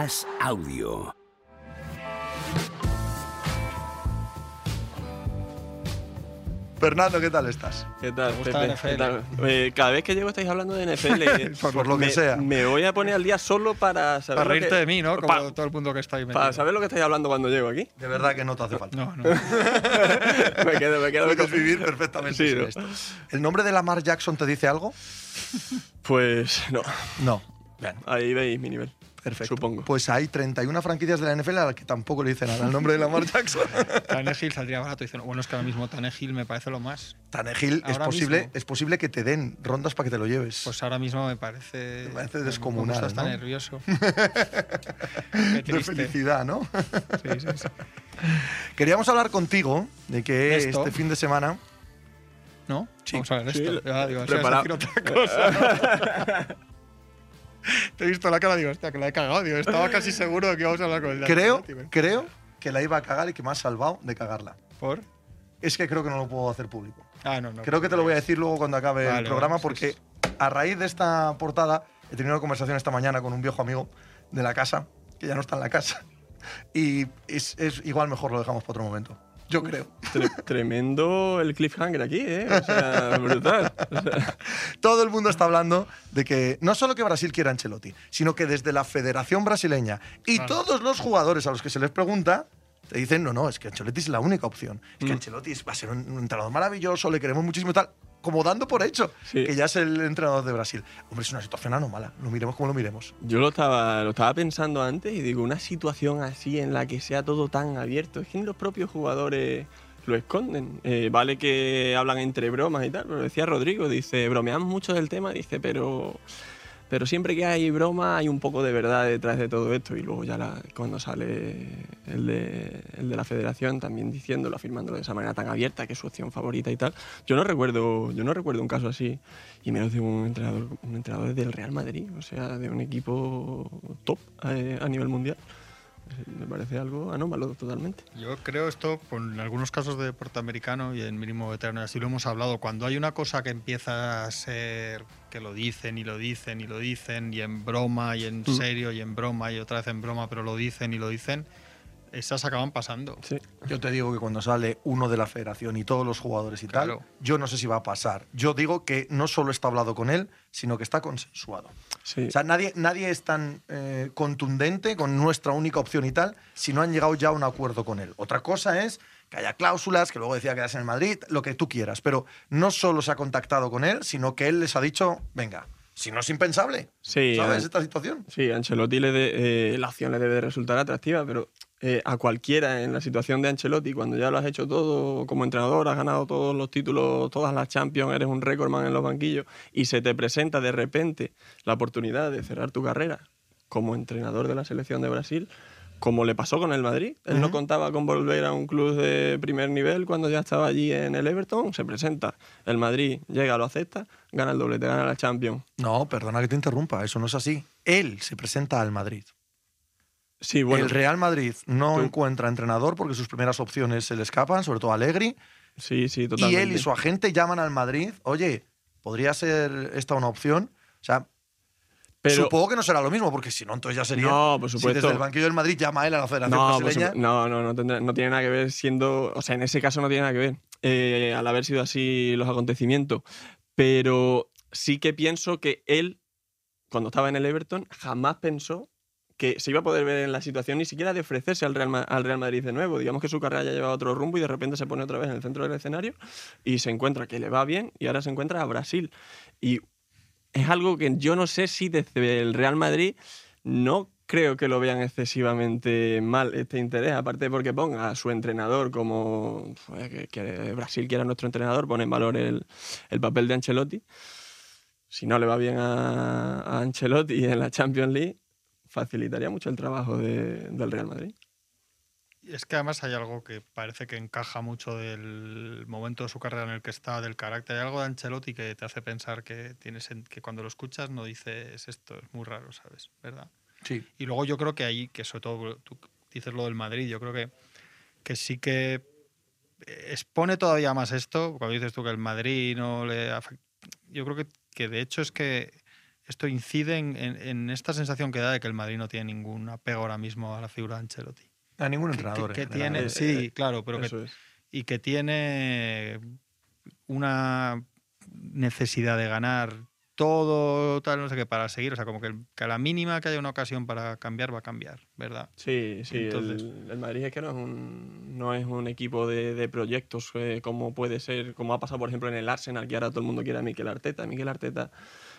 As Audio. Fernando, ¿qué tal estás? ¿Qué tal, Me gusta Pepe? la NFL. ¿Qué tal? Eh, cada vez que llego estáis hablando de NFL. eh, Por lo que me, sea. Me voy a poner al día solo para saber. Para reírte que- de mí, ¿no? Como pa- todo el mundo que está ahí metido. Para saber lo que estáis hablando cuando llego aquí. De verdad que no te hace falta. No, no. me quedo, me quedo. Puedes vivir perfectamente Sí, sin ¿no? esto. ¿El nombre de Lamar Jackson te dice algo? Pues no. No. Bien, Ahí veis mi nivel. Perfecto. Supongo. Pues hay 31 franquicias de la NFL a las que tampoco le dice nada el nombre de Lamar Jackson. Tannehill saldría barato. Dicen, bueno, es que ahora mismo Tannehill me parece lo más. Tanegil es posible, mismo. es posible que te den rondas para que te lo lleves. Pues ahora mismo me parece. Me parece descomunal, Estás tan nervioso. De felicidad, ¿no? Sí, sí, sí. Queríamos hablar contigo de que Esto. este fin de semana ¿No? Sí. Vamos a ver esto. lo- Ya, digo, si vas preparado. a decir otra cosa. Te he visto la cara, digo, hostia, que la he cagado. Digo, estaba casi seguro de que íbamos a hablar con el creo, creo que la iba a cagar y que me has salvado de cagarla. ¿Por? Es que creo que no lo puedo hacer público. Ah, no, no. Creo que te lo voy a decir luego cuando acabe el Vale, programa, vale, sí, porque sí. a raíz de esta portada he tenido una conversación esta mañana con un viejo amigo de la casa, que ya no está en la casa. Y es, es igual mejor lo dejamos para otro momento. Yo creo. Tre- tremendo el cliffhanger aquí, ¿eh? O sea, brutal. O sea, Todo el mundo está hablando de que no solo que Brasil quiera Ancelotti, sino que desde la Federación Brasileña y todos los jugadores a los que se les pregunta te dicen, no, no, es que Ancelotti es la única opción. Es que Mm. Ancelotti va a ser un, un entrenador maravilloso, le queremos muchísimo y tal. Como dando por hecho Sí. que ya es el entrenador de Brasil. Hombre, es una situación anómala. Lo miremos como lo miremos. Yo lo estaba, lo estaba pensando antes y digo, una situación así en la que sea todo tan abierto, es que los propios jugadores lo esconden. Eh, vale que hablan entre bromas y tal, pero decía Rodrigo, dice, bromeamos mucho del tema, dice, pero, pero siempre que hay broma hay un poco de verdad detrás de todo esto. Y luego ya la- cuando sale el de, el de la federación también diciéndolo, afirmándolo de esa manera tan abierta, que es su opción favorita y tal. Yo no recuerdo, yo no recuerdo un caso así, y menos de un entrenador, un entrenador del Real Madrid, o sea, de un equipo top eh, a nivel mundial. Me parece algo anómalo totalmente. Yo creo esto, con en algunos casos de deporte americano y en mínimo veterano, así lo hemos hablado, cuando hay una cosa que empieza a ser que lo dicen y lo dicen y lo dicen, y en broma y en serio y en broma y otra vez en broma, pero lo dicen y lo dicen, esas acaban pasando. Sí. Yo te digo que cuando sale uno de la federación y todos los jugadores y Claro. tal, yo no sé si va a pasar. Yo digo que no solo está hablado con él, sino que está consensuado. Sí. O sea, nadie, nadie es tan eh, contundente con nuestra única opción y tal si no han llegado ya a un acuerdo con él. Otra cosa es que haya cláusulas, que luego decía que en el Madrid, lo que tú quieras. Pero no solo se ha contactado con él, sino que él les ha dicho, venga, si no es impensable. Sí, ¿Sabes eh, esta situación? Sí, Ancelotti le de- eh, la opción le debe resultar atractiva, pero eh, a cualquiera en la situación de Ancelotti, cuando ya lo has hecho todo como entrenador, has ganado todos los títulos, todas las Champions, eres un recordman en los banquillos y se te presenta de repente la oportunidad de cerrar tu carrera como entrenador de la selección de Brasil, como le pasó con el Madrid. Él no contaba con volver a un club de primer nivel cuando ya estaba allí en el Everton, se presenta, el Madrid llega, lo acepta, gana el doblete, gana la Champions. No, perdona que te interrumpa, eso no es así. Él se presenta al Madrid. Sí, bueno, el Real Madrid no tú- encuentra entrenador porque sus primeras opciones se le escapan, sobre todo Allegri. sí, sí, Y totalmente. él y su agente llaman al Madrid, oye, ¿podría ser esta una opción? O sea, Pero- supongo que no será lo mismo, porque si no, entonces ya sería. No, por Si supuesto. desde el banquillo del Madrid llama a él a la Federación No, Brasileña. no, no, no, tendrá- no tiene nada que ver siendo. O sea, en ese caso no tiene nada que ver. eh, al haber sido así los acontecimientos. Pero sí que pienso que él, cuando estaba en el Everton, jamás pensó que se iba a poder ver en la situación ni siquiera de ofrecerse al Real, Ma- al Real Madrid de nuevo. Digamos que su carrera ya llevaba otro rumbo y de repente se pone otra vez en el centro del escenario y se encuentra que le va bien y ahora se encuentra a Brasil. Y es algo que yo no sé si desde el Real Madrid no creo que lo vean excesivamente mal este interés, aparte porque ponga a su entrenador como que, que Brasil quiera nuestro entrenador, pone en valor el, el papel de Ancelotti. Si no le va bien a, a Ancelotti en la Champions League, facilitaría mucho el trabajo de- del Real Madrid. Y Es que además hay algo que parece que encaja mucho del momento de su carrera en el que está, del carácter. Hay algo de Ancelotti que te hace pensar que, tienes, que cuando lo escuchas no dices esto, es muy raro, ¿sabes? ¿Verdad? Sí. Y luego yo creo que ahí, que sobre todo tú dices lo del Madrid, yo creo que, que sí que expone todavía más esto, cuando dices tú que el Madrid no le afecta. Yo creo que, que de hecho es que esto incide en, en- en esta sensación que da de que el Madrid no tiene ningún apego ahora mismo a la figura de Ancelotti. A ningún entrenador. que, tiene, Eh, sí, eh, claro, pero que, es. y que tiene una necesidad de ganar todo, tal, no sé qué, para seguir. O sea, como que, que a la mínima que haya una ocasión para cambiar, va a cambiar, ¿verdad? Sí, sí. Entonces- el, el Madrid es que no es un, no es un equipo de, de proyectos eh, como puede ser, como ha pasado, por ejemplo, en el Arsenal, que ahora todo el mundo quiere a Miquel Arteta. Miquel Arteta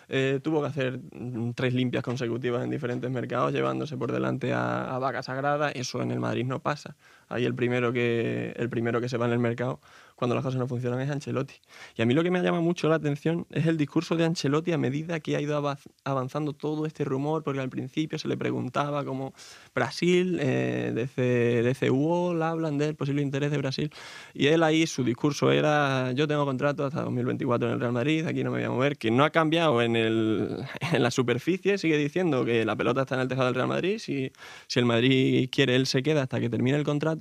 eh, tuvo que hacer mm, tres limpias consecutivas en diferentes mercados, llevándose por delante a, a Vaca Sagrada. Eso en el Madrid no pasa. Ahí el primero, que, el primero que se va en el mercado cuando las cosas no funcionan es Ancelotti. Y a mí lo que me llama mucho la atención es el discurso de Ancelotti a medida que ha ido avanzando todo este rumor, porque al principio se le preguntaba como Brasil, eh, desde, desde UOL hablan del posible interés de Brasil, y él ahí su discurso era yo tengo contrato hasta 2024 en el Real Madrid, aquí no me voy a mover, que no ha cambiado en, el, en la superficie, sigue diciendo que la pelota está en el tejado del Real Madrid, si, si el Madrid quiere él se queda hasta que termine el contrato.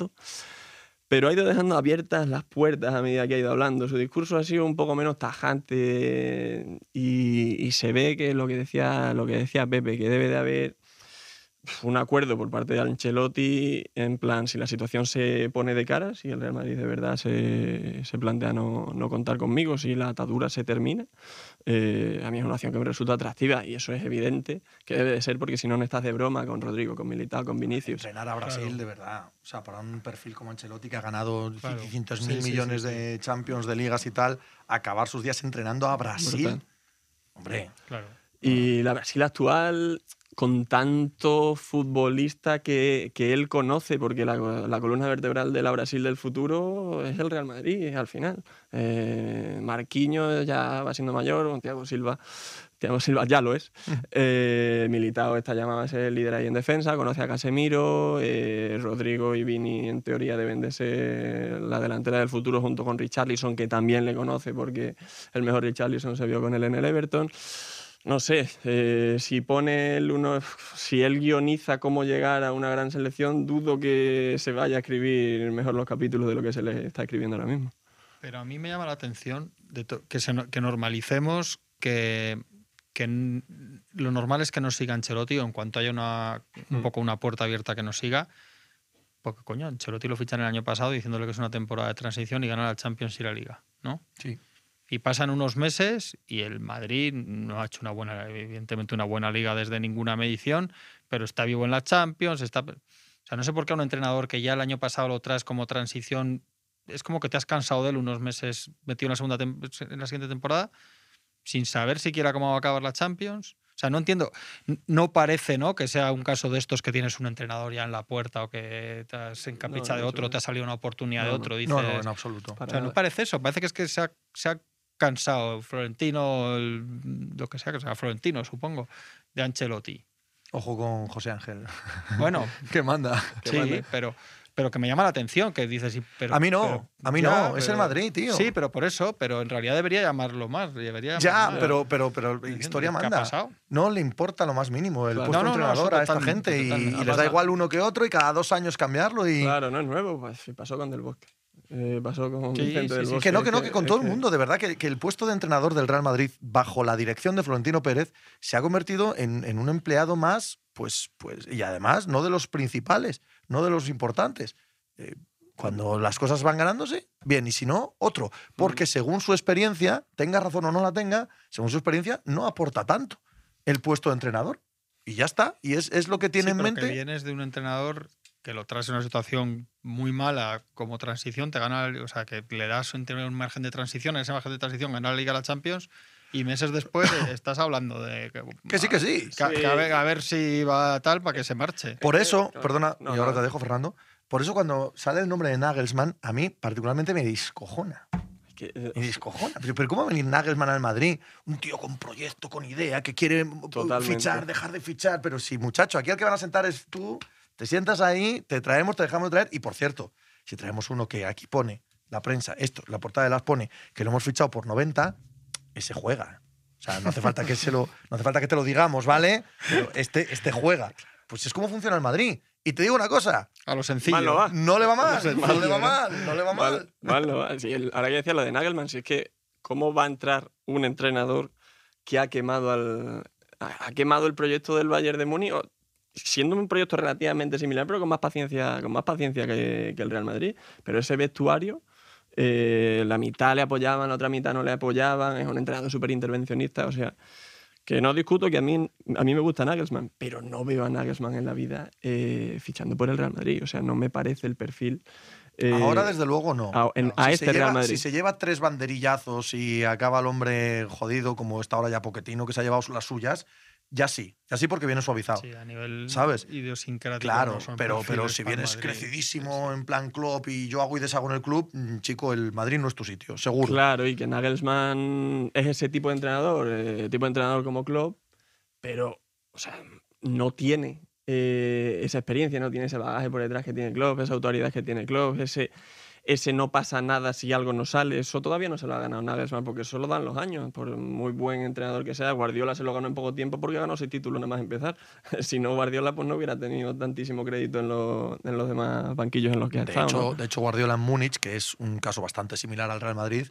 Pero ha ido dejando abiertas las puertas a medida que ha ido hablando. Su discurso ha sido un poco menos tajante y, y se ve que lo que decía, lo que decía Pepe, que debe de haber un acuerdo por parte de Ancelotti en plan, si la situación se pone de cara, si el Real Madrid de verdad se, se plantea no, no contar conmigo, si la atadura se termina, eh, a mí es una opción que me resulta atractiva y eso es evidente que debe de ser porque si no, no estás de broma con Rodrigo, con Militao, con Vinicius. Entrenar a Brasil, Claro. de verdad. O sea, para un perfil como Ancelotti, que ha ganado Claro. 500 Sí, mil sí, millones sí, sí. de Champions, de ligas y tal, acabar sus días entrenando a Brasil. Brutal. Hombre, Claro. Y la Brasil actual, con tanto futbolista que, que él conoce, porque la, la columna vertebral de la Brasil del futuro es el Real Madrid, al final. Eh, Marquinhos ya va siendo mayor, Thiago Silva, Thiago Silva ya lo es. Eh, Militao está llamado a ser líder ahí en defensa, conoce a Casemiro, eh, Rodrigo y Vini en teoría deben de ser la delantera del futuro junto con Richarlison, que también le conoce porque el mejor Richarlison se vio con él en el Everton. No sé, eh, si pone el uno, si él guioniza cómo llegar a una gran selección, dudo que se vaya a escribir mejor los capítulos de lo que se le está escribiendo ahora mismo. Pero a mí me llama la atención de que, se no- que normalicemos que, lo normal es que nos siga Ancelotti o en cuanto haya una, un Mm. poco una puerta abierta que nos siga. Porque, coño, Ancelotti lo fichan el año pasado diciéndole que es una temporada de transición y gana la Champions y la Liga, ¿no? sí. Y pasan unos meses y el Madrid no ha hecho una buena, evidentemente una buena liga desde ninguna medición, pero está vivo en la Champions. Está, o sea, no sé por qué a un entrenador que ya el año pasado lo traes como transición, es como que te has cansado de él unos meses metido en la, segunda en la siguiente temporada sin saber siquiera cómo va a acabar la Champions. O sea, no entiendo. No parece, ¿no? Que sea un caso de estos que tienes un entrenador ya en la puerta o que te has encaprichado No, de otro, te ha salido una oportunidad de otro. Dices, No, no, en absoluto. O sea, no parece eso. Parece que es que se ha, se ha cansado Florentino, el- lo que sea que sea Florentino, supongo, de Ancelotti. Ojo con José Ángel. Bueno, que manda. Que sí, pero, pero que me llama la atención que dices. sí, Pero, A mí no, pero- a mí ya, no, es el Madrid, tío. Sí, pero por eso, pero en realidad debería llamarlo más. Debería Ya, más. pero, pero, pero historia ¿Qué ha manda. pasado? No le importa lo más mínimo el Claro. puesto No, no, entrenador a esta gente y- les da igual uno que otro y cada dos años cambiarlo y Claro, no es nuevo, pues, pasó con Del Bosque. Eh, pasó con Sí, Vicente sí, Del. Bosque. que no, que no, que con todo el mundo, de verdad, que, que el puesto de entrenador del Real Madrid bajo la dirección de Florentino Pérez se ha convertido en, en un empleado más, pues, pues, y además no de los principales, no de los importantes. Eh, cuando las cosas van ganándose, bien, y si no, otro. Porque según su experiencia, tenga razón o no la tenga, según su experiencia, no aporta tanto el puesto de entrenador. Y ya está. Y es, es lo que tiene Sí, en pero mente. Que vienes de un entrenador que lo traes en una situación muy mala como transición, te gana, o sea, que le das un, un margen de transición, en ese margen de transición gana la Liga la Champions y meses después eh, estás hablando de que, Que sí, que sí. que- que a, ver, a ver si va tal para que se marche. Por eso, Claro. perdona, No, y ahora no. te dejo, Fernando. Por eso cuando sale el nombre de Nagelsmann, a mí particularmente me discojona. que, eh, Me discojona. Pero, pero ¿cómo va a venir Nagelsmann al Madrid? Un tío con proyecto, con idea, que quiere uh, Totalmente. fichar, dejar de fichar. Pero sí, muchacho, aquí el que van a sentar es tú. Te sientas ahí, te traemos, te dejamos de traer. Y por cierto, si traemos uno que aquí pone, la prensa, esto, la portada de las pone, que lo hemos fichado por 90, ese juega. O sea, no hace falta que, se lo, no hace falta que te lo digamos, ¿vale? Pero este, este juega. Pues es como funciona el Madrid. Y te digo una cosa, A lo sencillo. Mal no va. no le va mal, No no, le va ¿no? mal, no le va mal. Mal, mal no va. Sí, el- ahora que decía lo de Nagelman, si es que, ¿cómo va a entrar un entrenador que ha quemado al, ha, quemado el proyecto del Bayern de Múnich, siendo un proyecto relativamente similar, pero con más paciencia, con más paciencia que, el Real Madrid. Pero ese vestuario, eh, la mitad le apoyaban, la otra mitad no le apoyaban, es un entrenador súper intervencionista, o sea, que no discuto que a mí, a mí me gusta Nagelsmann, pero no veo a Nagelsmann en la vida eh, fichando por el Real Madrid. O sea, no me parece el perfil. Eh, Ahora, desde luego, no. A, si este Real Madrid. Si se lleva tres banderillazos y acaba el hombre jodido, como está ahora ya Poquetino, que se ha llevado las suyas, ya sí, ya sí porque viene suavizado. Sí, a nivel ¿sabes? idiosincrático. Claro, pero, pero si vienes crecidísimo en plan club y yo hago y deshago en el club, mm, chico, el Madrid no es tu sitio, seguro. Claro, y que Nagelsmann es ese tipo de entrenador, eh, tipo de entrenador como club, pero, o sea, no tiene eh, esa experiencia, no tiene ese bagaje por detrás que tiene club, esa autoridad que tiene club, ese ese no pasa nada si algo no sale, eso todavía no se lo ha ganado más porque eso lo dan los años, por muy buen entrenador que sea. Guardiola se lo ganó en poco tiempo porque ganó seis títulos nada más empezar. si no, Guardiola pues no hubiera tenido tantísimo crédito en, en los demás banquillos en los que ha estado. Hecho, De hecho, Guardiola en Múnich, que es un caso bastante similar al Real Madrid,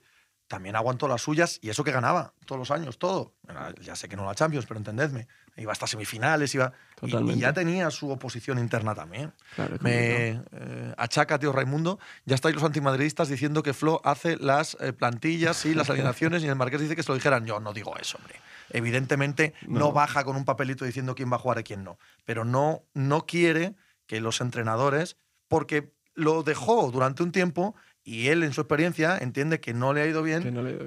también aguantó las suyas y eso que ganaba todos los años, todo. Ya sé que no la Champions, pero entendedme iba hasta semifinales, iba. Y, ya tenía su oposición interna también. Me eh, achaca, tío Raimundo, ya estáis los antimadridistas diciendo que Flo hace las eh, plantillas y las alineaciones y el Marqués dice que se lo dijeran. Yo no digo eso, hombre. Evidentemente no. baja con un papelito diciendo quién va a jugar y quién no. Pero no, no quiere que los entrenadores, porque lo dejó durante un tiempo y él en su experiencia entiende que no le ha ido bien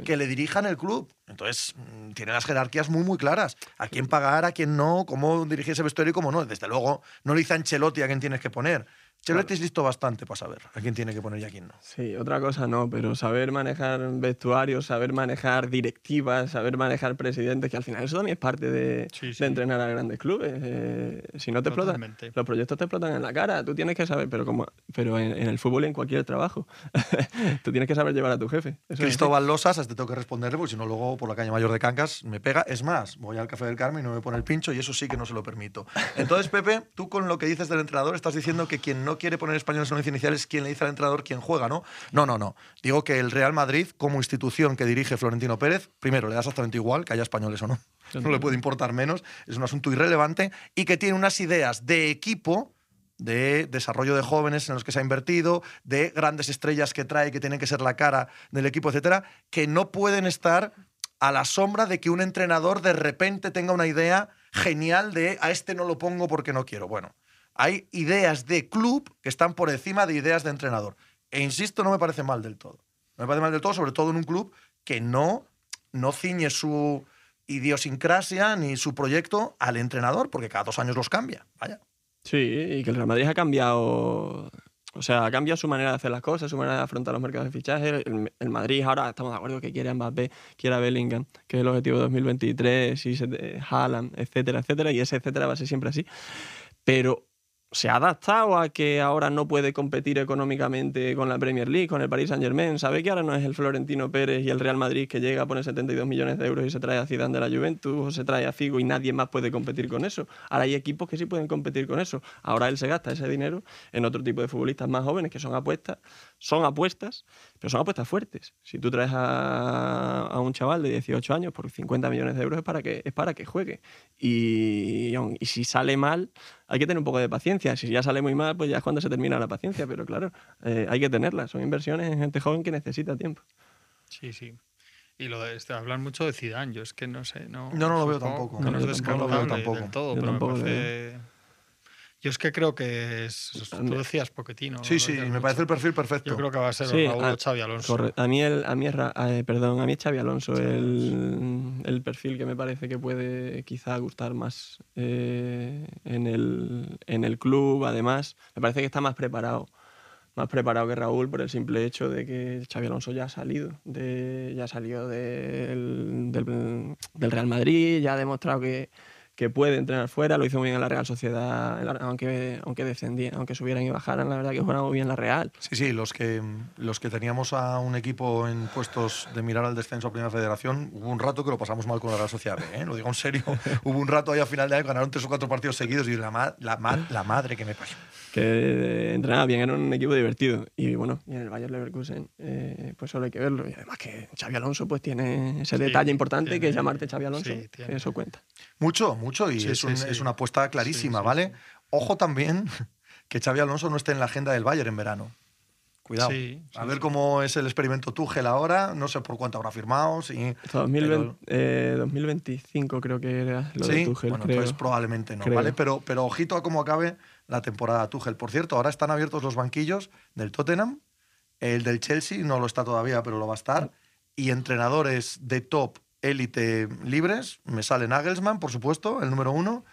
que, le, dirijan el club. Entonces mm, tiene las jerarquías muy muy claras. A quién pagar, a quién no, cómo dirigir ese vestuario y cómo no. Desde luego no le dice Ancelotti a quién tienes que poner. Chelotti es listo bastante para saber a quién tiene que poner y a quién no. Sí, otra cosa no, pero saber manejar vestuarios, saber manejar directivas, saber manejar presidentes, que al final eso también es parte de, entrenar a grandes clubes. Eh, si no te explotan, los proyectos te explotan en la cara, tú tienes que saber, pero, como, pero en, el fútbol y en cualquier trabajo, tú tienes que saber llevar a tu jefe. Cristóbal Losas, te tengo que responderle, porque si no luego por la calle mayor de Cancas me pega. Es más, voy al Café del Carmen y no me pone el pincho y eso sí que no se lo permito. Entonces, Pepe, tú con lo que dices del entrenador estás diciendo que quien no quiere poner español en once inicial es quien le dice al entrenador quién juega, ¿no? No, no, no. Digo que el Real Madrid, como institución que dirige Florentino Pérez, primero le da exactamente igual que haya españoles o no. No le puede importar menos, es un asunto irrelevante y que tiene unas ideas de equipo de desarrollo de jóvenes en los que se ha invertido, de grandes estrellas que trae que tienen que ser la cara del equipo, etcétera, que no pueden estar a la sombra de que un entrenador de repente tenga una idea genial de a este no lo pongo porque no quiero. Bueno, hay ideas de club que están por encima de ideas de entrenador. E insisto, no me parece mal del todo. No me parece mal del todo, sobre todo en un club que no, no ciñe su idiosincrasia ni su proyecto al entrenador, porque cada dos años los cambia. Vaya. Sí, y que el Real Madrid ha cambiado. O sea, ha cambiado su manera de hacer las cosas, su manera de afrontar los mercados de fichaje. El, Madrid ahora estamos de acuerdo que quiere a Mbappé, quiere Bellingham, que es el objetivo de 2023, y Haaland, etcétera, etcétera, y ese etcétera va a ser siempre así. Pero se ha adaptado a que ahora no puede competir económicamente con la Premier League, con el Paris Saint Germain. Sabe que ahora no es el Florentino Pérez y el Real Madrid que llega a poner 72 millones de euros y se trae a Zidane de la Juventus o se trae a Figo y nadie más puede competir con eso. Ahora hay equipos que sí pueden competir con eso. Ahora él se gasta ese dinero en otro tipo de futbolistas más jóvenes que son apuestas, son apuestas, pero son apuestas fuertes. Si tú traes a, un chaval de 18 años por 50 millones de euros es para que, es para que juegue. Y, y si sale mal, hay que tener un poco de paciencia. Si ya sale muy mal, pues ya es cuando se termina la paciencia, pero claro, eh, hay que tenerla. Son inversiones en gente joven que necesita tiempo. Sí, sí. Y lo de este, hablan mucho de Zidane, yo es que no sé, no. no lo veo tampoco. No, no, es lo veo tampoco. todo, pero me parece... Yo es que creo que es. Tú decías Poquetino. Sí, sí, me parece el perfil perfecto. Yo creo que va a ser sí, Raúl Xavi Alonso. A mí, el, a mí eh, perdón, a mí es Xavi Alonso el, el, perfil que me parece que puede quizá gustar más eh, en, el, en el club. Además, me parece que está más preparado. Más preparado que Raúl por el simple hecho de que Xavi Alonso ya ha salido. De, ya ha salido del, del, del Real Madrid, ya ha demostrado que que puede entrenar fuera, lo hizo muy bien en la Real Sociedad, aunque, aunque descendían, aunque subieran y bajaran, la verdad que juega muy bien la Real. Sí, sí, los que, los que teníamos a un equipo en puestos de mirar al descenso a Primera Federación, hubo un rato que lo pasamos mal con la Real Sociedad, ¿eh? lo digo en serio, hubo un rato ahí a final de año, ganaron tres o cuatro partidos seguidos y la, la, la madre que me pasó. Que entrenaba bien, era un equipo divertido. Y bueno, y en el Bayern Leverkusen, eh, pues solo hay que verlo. Y además que Xavi Alonso pues tiene ese Sí, detalle importante que tiene- es llamarte Xavi Alonso, sí, tiene. que eso cuenta. Mucho, mucho, y Sí, es, sí, un- sí. es una apuesta clarísima, Sí, sí, ¿vale? sí. Ojo también que Xavi Alonso no esté en la agenda del Bayern en verano. Cuidado. Sí, a ver sí. cómo es el experimento Tuchel ahora, no sé por cuánto habrá firmado, sí. Hasta 2020, eh, 2025 creo que era lo de Sí, Tuchel, bueno, creo. entonces probablemente no, Creo. ¿vale? Pero, pero ojito a cómo acabe la temporada Tuchel. Por cierto, ahora están abiertos los banquillos del Tottenham, el del Chelsea no lo está todavía, pero lo va a estar, y entrenadores de top élite libres, me sale Nagelsmann, por supuesto, el número uno,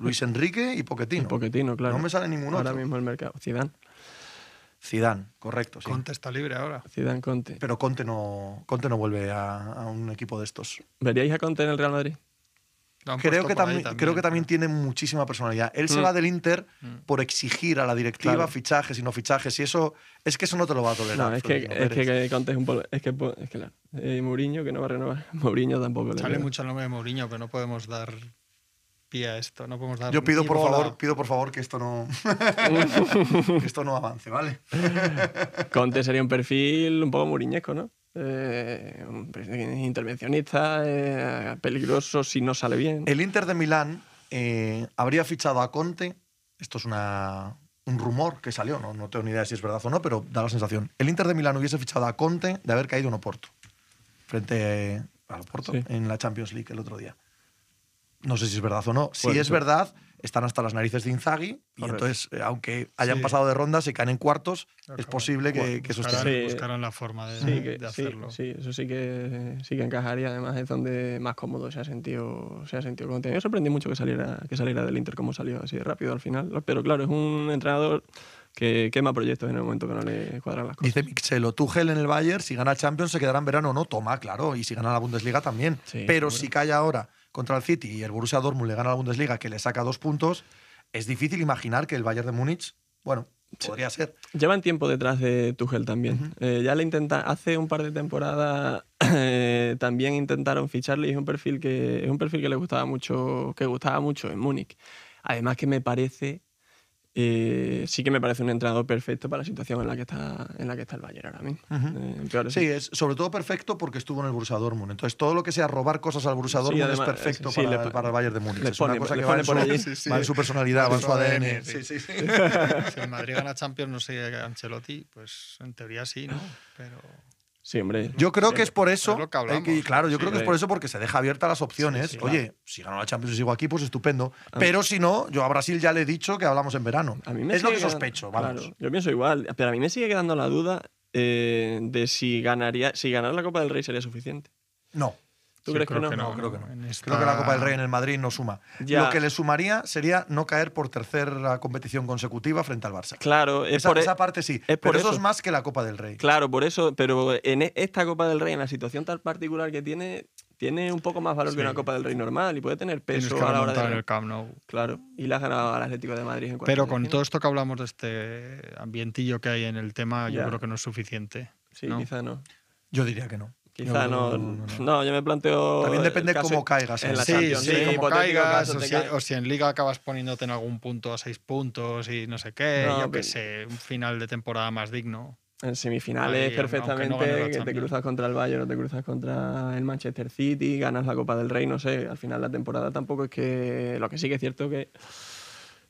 Luis Enrique y Y Pochettino. Pochettino, claro. No me sale ningún Ahora otro. mismo el mercado. Zidane, Zidane, correcto, sí. Conte está libre ahora. Zidane Conte. Pero Conte no, Conte no vuelve a, a un equipo de estos. ¿Veríais a Conte en el Real Madrid? Creo que, también, creo que también tiene muchísima personalidad. Él se Mm. va del Inter Mm. por exigir a la directiva Claro. fichajes y no fichajes. Y eso es que eso no te lo va a tolerar. No, es que, es que Conte es un polo- es que es que claro. Eh, Mourinho que no va a renovar. Mourinho tampoco le Sale mucho el nombre de Mourinho, pero no podemos dar pie a esto. No podemos dar Yo pido por bola. favor, pido por favor que esto no, que esto no avance, ¿vale? Conte sería un perfil un poco muriñesco, ¿no? Eh, un perfil intervencionista, eh, peligroso si no sale bien. El Inter de Milán eh, habría fichado a Conte. Esto es una, un rumor que salió, no, no tengo ni idea de si es verdad o no, pero da la sensación. El Inter de Milán hubiese fichado a Conte de haber caído en Oporto, frente a Oporto, Sí. en la Champions League el otro día. No sé si es verdad o no. Si Puede es verdad, están hasta las narices de Inzaghi y entonces, eh, aunque hayan Sí. pasado de ronda, se caen en cuartos, es Acaban. posible que, que eso esté buscarán, Sí. buscarán la forma de, Sí, que, de sí, hacerlo. sí, eso sí que, sí que encajaría. Además, es donde más cómodo se ha sentido, se ha sentido Conte. Me sorprendí mucho que saliera, que saliera del Inter como salió así de rápido al final. Pero claro, es un entrenador que quema proyectos en el momento que no le cuadran las cosas. Dice Mixelo, Tuchel en el Bayern, si gana Champions se quedará en verano. No, toma, claro. Y si gana la Bundesliga también. Sí, Pero seguro. si cae ahora contra el City y el Borussia Dortmund le gana la Bundesliga, que le saca dos puntos, es difícil imaginar que el Bayern de Múnich, bueno, podría ser. Llevan tiempo detrás de Tuchel también. Eh, ya le intenta hace un par de temporadas eh, también intentaron ficharle y es un perfil que es un perfil que le gustaba mucho, que gustaba mucho en Múnich. Además que me parece eh, sí que me parece un entrenador perfecto para la situación en la que está en la que está el Bayern ahora mismo. Eh, en Sí, es sobre todo perfecto porque estuvo en el Borussia Dortmund. Entonces, todo lo que sea robar cosas al Borussia Sí, Dortmund además, es perfecto sí, para, le- para el Bayern de Múnich. es una cosa que va en, su, allí. Sí, sí. va en su personalidad, va en su en ADN. ADN, Sí, sí, sí. Si el Madrid gana Champions, no sé, Ancelotti, pues en teoría sí, ¿no? Pero Sí, hombre. Yo creo que es por eso. Es lo que hay hablamos. que- claro, yo Sí, creo que es por eso porque se deja abierta las opciones. Sí, sí, Oye, si gano la Champions y sigo aquí, pues estupendo. A Pero si no, yo a Brasil ya le he dicho que hablamos en verano. A mí me es lo que quedando- sospecho, vamos. claro, yo pienso igual, pero a mí me sigue quedando la duda eh, de si ganaría, si ganar la Copa del Rey sería suficiente. No, ¿Tú Sí, crees que creo no? que no, creo que no. Creo que la Copa del Rey en el Madrid no suma. Ya. Lo que le sumaría sería no caer por tercera competición consecutiva frente al Barça. Claro, es Esa, por, e- esa parte sí. es por pero eso eso. es más que la Copa del Rey. Claro, por eso, pero en e- esta Copa del Rey, en la situación tan particular que tiene, tiene un poco más valor Sí. que una Copa del Rey normal y puede tener peso que a la hora de. el Camp Nou. Claro, y la has ganado al Atlético de Madrid en Pero con todo esto que hablamos de este ambientillo que hay en el tema, yo creo que no es suficiente. Sí, ¿no? quizá no. Yo diría que no. Quizá no, no, no, no. yo me planteo. También depende caso cómo caigas en la sí, Champions. sí, hipotético caigas, o si, cae. o si en liga acabas poniéndote en algún punto a seis puntos y no sé qué, No, yo qué sé, un final de temporada más digno. En semifinales, Ahí, aunque no perfectamente, que te cruzas contra el Bayern o te cruzas contra el Manchester City, ganas la Copa del Rey, no sé, al final la temporada tampoco es que... Lo que sí que es cierto que,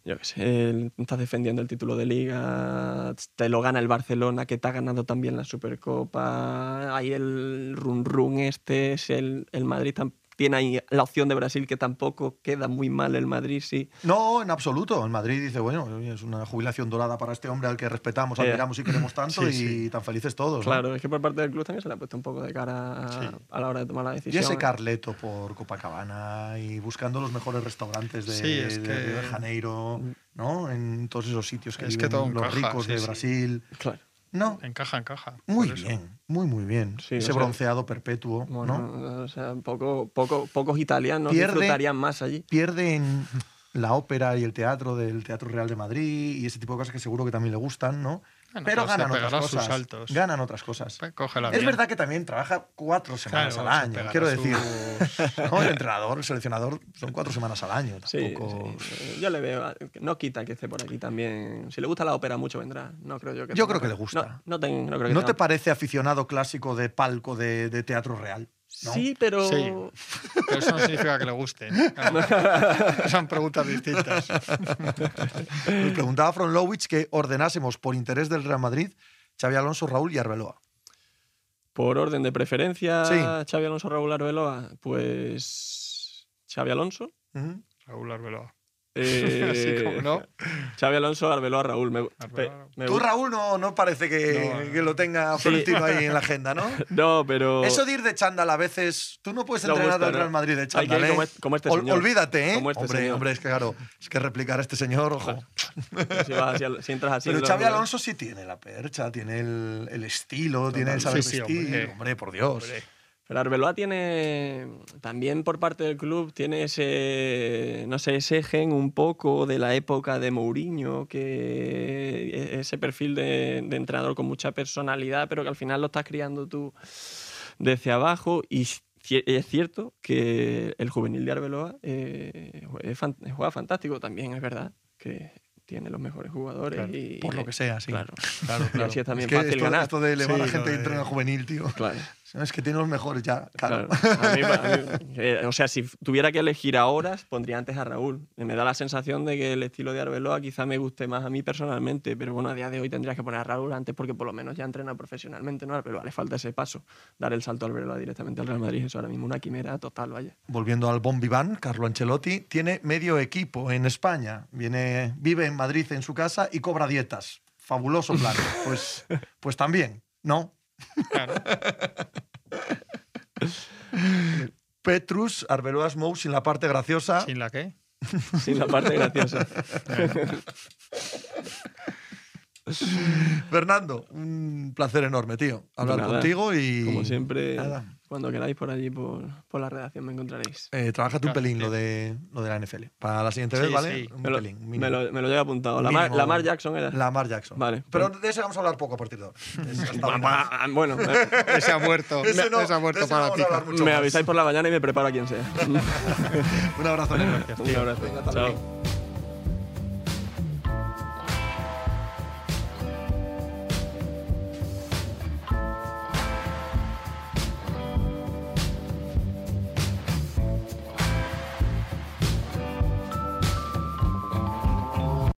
yo qué sé, estás defendiendo el título de Liga, te lo gana el Barcelona, que te ha ganado también la Supercopa, hay el run run este, es el, el Madrid tiene ahí la opción de Brasil, que tampoco queda muy mal el Madrid, sí. No, en absoluto. El Madrid dice, bueno, es una jubilación dorada para este hombre al que respetamos, Eh, admiramos y queremos tanto sí, y sí. tan felices todos. ¿no? Claro, es que por parte del club también se le ha puesto un poco de cara a, Sí. a la hora de tomar la Y decisión. ese Carleto por Copacabana y buscando los mejores restaurantes de, Sí, es de que- Río de Janeiro, ¿no? En todos esos sitios que Es que viven todo los encaja, ricos sí, de sí. Brasil. Claro. No, Encaja, encaja. muy bien, muy, muy bien. Sí, ese o sea, bronceado perpetuo, Bueno, ¿no? o sea, poco, poco, pocos italianos Pierde- disfrutarían más allí. Pierden la ópera y el teatro del Teatro Real de Madrid y ese tipo de cosas que seguro que también le gustan, ¿no? Bueno, pero ganan otras sus cosas. saltos. Ganan otras cosas. Pues cógela Es bien. verdad que también trabaja cuatro semanas Claro, al año. Quiero sus- decir, como el entrenador, el seleccionador, son cuatro semanas al año. Sí, Tampoco... sí. Yo le veo. No quita que esté por aquí también. Si le gusta la ópera mucho, vendrá. No creo yo que. Yo creo que le gusta. No, no, ten- no creo que ¿No tenga- te parece aficionado clásico de palco de, de teatro real? ¿No? Sí, pero. Sí. Pero eso no significa que le guste. Claro. Son preguntas distintas. Nos preguntaba From Lowich que ordenásemos por interés del Real Madrid Xavi Alonso, Raúl y Arbeloa. Por orden de preferencia, Sí. Xavi Alonso, Raúl Arbeloa, pues. Xavi Alonso. Raúl Arbeloa. Eh, Así como no. Xavi Alonso, Arbeloa, Raúl. Me, Arbeloa. me- Tú, Raúl, no, no parece que, No. que lo tenga Florentino ahí en la agenda, ¿no? No, pero. Eso de ir de chándal a veces. Tú no puedes entrenar gusta, al. Real Madrid de chándal, ¿eh? como este- como este Ol- señor. olvídate, ¿eh? Como este hombre, señor. hombre, es que claro, es que replicar a este señor, ojo. si, vas así al- si entras así. Pero Xavi Alonso sí tiene la percha, tiene el, el estilo, tiene el saber Sí, sí, vestir. hombre. hombre, por Dios. Hombre. Pero Arbeloa tiene, también por parte del club, tiene ese, no sé, ese gen un poco de la época de Mourinho, que e- ese perfil de, de entrenador con mucha personalidad, pero que al final lo estás criando tú desde abajo. Y es cierto que el juvenil de Arbeloa eh, juega fantástico también, es verdad, que tiene los mejores jugadores. Claro, y, Por lo que sea, sí. Claro, Claro, claro. así es también que fácil esto, ganar. esto de elevar Sí, a lo gente de- entrena juvenil, tío. claro. Es que tiene los mejores ya, claro. Claro. A mí- a mí- eh, o sea, si tuviera que elegir ahora, pondría antes a Raúl. Me da la sensación de que el estilo de Arbeloa quizá me guste más a mí personalmente, pero bueno, a día de hoy tendrías que poner a Raúl antes porque por lo menos ya entrena profesionalmente, ¿no? A Arbeloa le falta ese paso, dar el salto a Arbeloa directamente al Real Madrid. Eso ahora mismo una quimera total, vaya. Volviendo al Bon Vivant, Carlo Ancelotti tiene medio equipo en España. Viene, vive en Madrid en su casa y cobra dietas. Fabuloso plan. Pues, pues también, ¿no? Claro. Petrus, Arbeloa Mou sin la parte graciosa. ¿Sin la qué? Sin la parte graciosa. Fernando, un placer enorme, tío. Hablar Nada, contigo y. Como siempre, Nada. Cuando queráis por allí, por, por la redacción, me encontraréis. Eh, trabájate un Claro, pelín lo de, lo de la NFL. Para la siguiente Sí, vez, ¿vale? sí. Un Me lo, pelín. me mínimo. lo, me lo llevo apuntado. La Mar, Mínimo. la Mar Jackson era. Lamar Jackson. Vale. Pero de ese vamos a hablar poco a partir de ahora. Es hasta. Bueno, me- Ese ha muerto. Ese no, Ese ha muerto ese para no la vamos a hablar pica. mucho me más. avisáis por la mañana y me preparo a quien sea. Un abrazo. Un abrazo. Venga, hasta Chao. luego.